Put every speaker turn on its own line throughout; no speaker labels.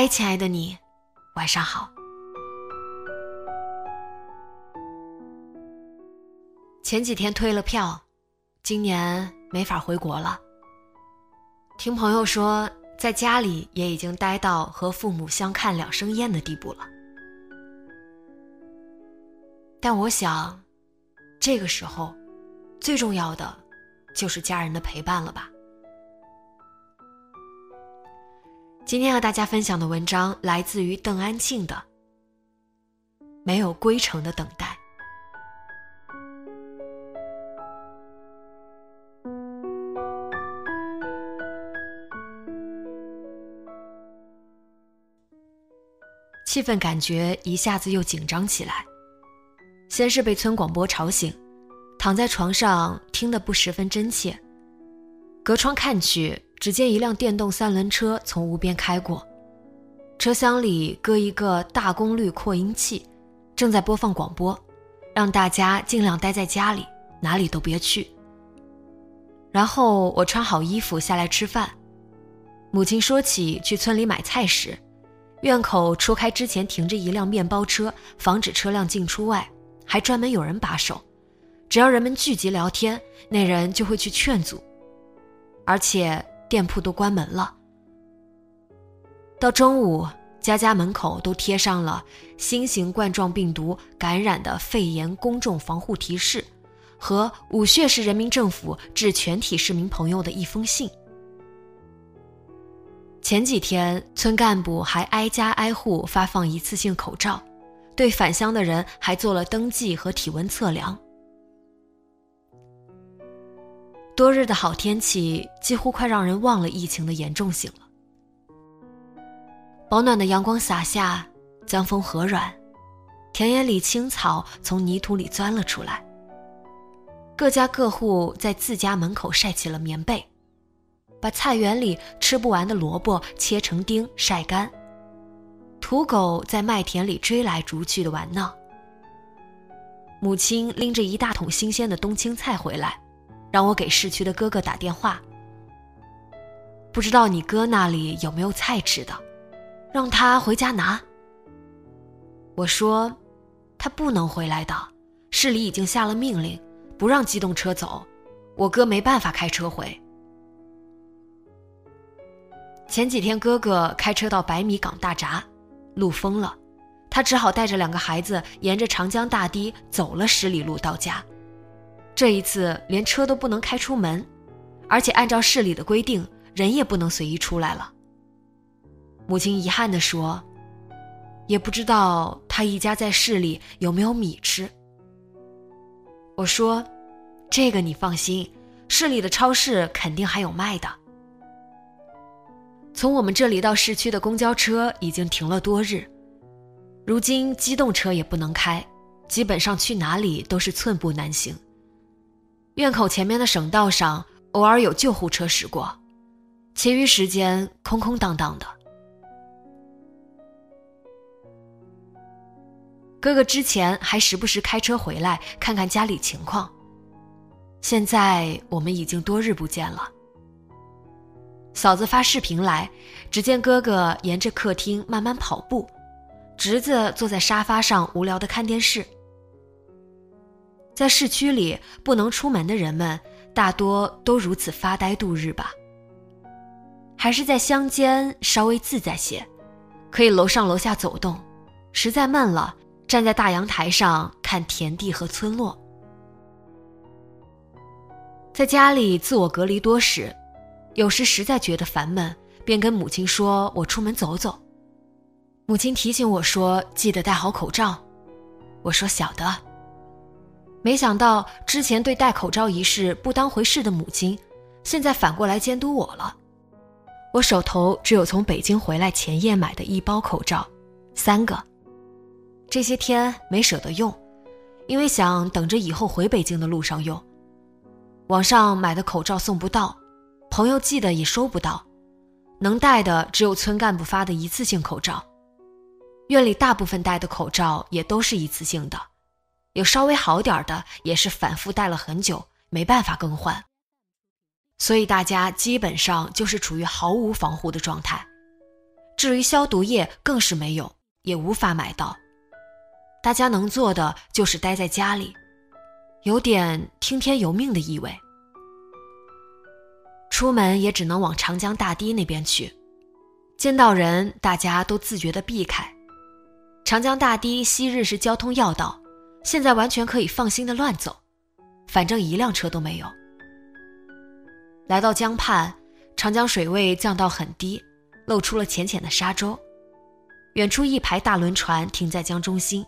嗨，亲爱的你，晚上好。前几天退了票，今年没法回国了。听朋友说，在家里也已经待到和父母相看两生厌的地步了。但我想，这个时候，最重要的就是家人的陪伴了吧。今天和大家分享的文章来自于邓安庆的《没有归程的等待》。气氛感觉一下子又紧张起来。先是被村广播吵醒，躺在床上听得不十分真切。隔窗看去。只见一辆电动三轮车从屋边开过，车厢里搁一个大功率扩音器，正在播放广播，让大家尽量待在家里，哪里都别去。然后我穿好衣服下来吃饭，母亲说起去村里买菜时，院口除开之前停着一辆面包车，防止车辆进出外，还专门有人把守，只要人们聚集聊天，那人就会去劝阻，而且。店铺都关门了。到中午，家家门口都贴上了新型冠状病毒感染的肺炎公众防护提示，和武穴市人民政府致全体市民朋友的一封信。前几天，村干部还挨家挨户发放一次性口罩，对返乡的人还做了登记和体温测量。多日的好天气几乎快让人忘了疫情的严重性了。保暖的阳光洒下，江风和软，田野里青草从泥土里钻了出来。各家各户在自家门口晒起了棉被，把菜园里吃不完的萝卜切成丁晒干。土狗在麦田里追来逐去的玩闹。母亲拎着一大桶新鲜的冬青菜回来。让我给市区的哥哥打电话，不知道你哥那里有没有菜吃的，让他回家拿。我说，他不能回来的，市里已经下了命令，不让机动车走，我哥没办法开车回。前几天哥哥开车到百米港大闸，路封了，他只好带着两个孩子沿着长江大堤走了十里路到家。这一次连车都不能开出门，而且按照市里的规定，人也不能随意出来了。母亲遗憾地说：“也不知道他一家在市里有没有米吃。”我说：“这个你放心，市里的超市肯定还有卖的。”从我们这里到市区的公交车已经停了多日，如今机动车也不能开，基本上去哪里都是寸步难行。院口前面的省道上偶尔有救护车驶过，其余时间空空荡荡的。哥哥之前还时不时开车回来看看家里情况，现在我们已经多日不见了。嫂子发视频来，只见哥哥沿着客厅慢慢跑步，侄子坐在沙发上无聊的看电视。在市区里不能出门的人们，大多都如此发呆度日吧。还是在乡间稍微自在些，可以楼上楼下走动，实在闷了，站在大阳台上看田地和村落。在家里自我隔离多时，有时实在觉得烦闷，便跟母亲说：“我出门走走。”母亲提醒我说：“记得戴好口罩。”我说：“晓得。”没想到之前对戴口罩一事不当回事的母亲，现在反过来监督我了。我手头只有从北京回来前夜买的一包口罩，三个。这些天没舍得用，因为想等着以后回北京的路上用。网上买的口罩送不到，朋友寄的也收不到，能戴的只有村干部发的一次性口罩。院里大部分戴的口罩也都是一次性的，有稍微好点的也是反复戴了很久，没办法更换。所以大家基本上就是处于毫无防护的状态。至于消毒液，更是没有，也无法买到。大家能做的就是待在家里。有点听天由命的意味。出门也只能往长江大堤那边去，见到人大家都自觉地避开。长江大堤昔日是交通要道，现在完全可以放心的乱走，反正一辆车都没有。来到江畔，长江水位降到很低，露出了浅浅的沙洲。远处一排大轮船停在江中心，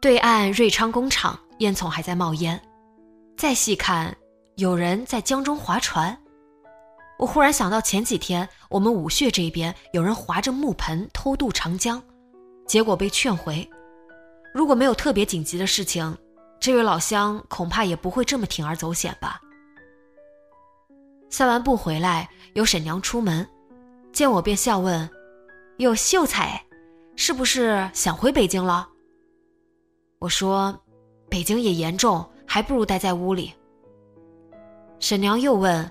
对岸瑞昌工厂。烟囱还在冒烟，再细看，有人在江中划船。我忽然想到前几天我们武穴这边有人划着木盆偷渡长江，结果被劝回。如果没有特别紧急的事情，这位老乡恐怕也不会这么铤而走险吧。散完步回来，有婶娘出门，见我便笑问：“哟，秀才，是不是想回北京了？”我说。北京也严重，还不如待在屋里。婶娘又问：“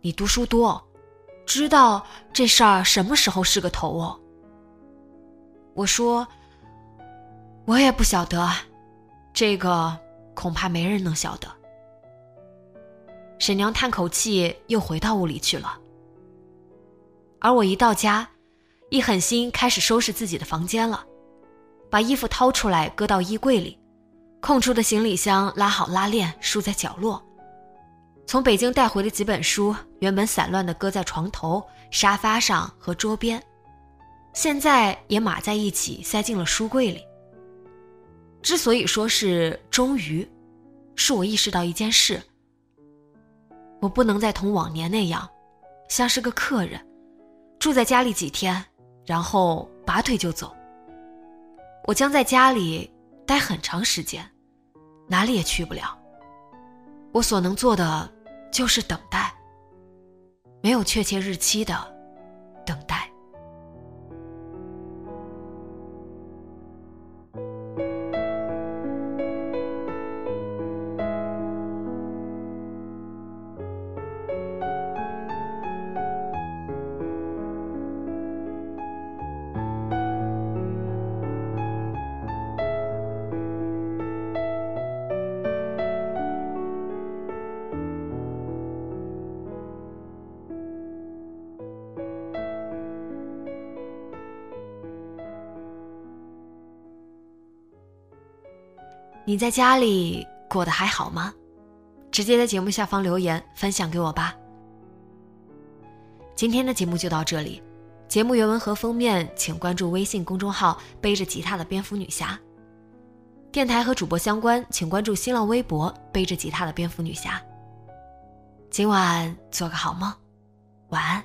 你读书多，知道这事儿什么时候是个头哦？”我说：“我也不晓得，这个恐怕没人能晓得。”沈娘叹口气，又回到屋里去了。而我一到家，一狠心开始收拾自己的房间了，把衣服掏出来搁到衣柜里。空出的行李箱拉好拉链，竖在角落。从北京带回的几本书，原本散乱的搁在床头、沙发上和桌边，现在也码在一起，塞进了书柜里。之所以说是终于，是我意识到一件事：我不能再同往年那样，像是个客人，住在家里几天，然后拔腿就走。我将在家里。待很长时间，哪里也去不了。我所能做的就是等待，没有确切日期的你在家里过得还好吗？直接在节目下方留言分享给我吧。今天的节目就到这里，节目原文和封面请关注微信公众号“背着吉他的蝙蝠女侠”。电台和主播相关，请关注新浪微博“背着吉他的蝙蝠女侠”。今晚做个好梦，晚安。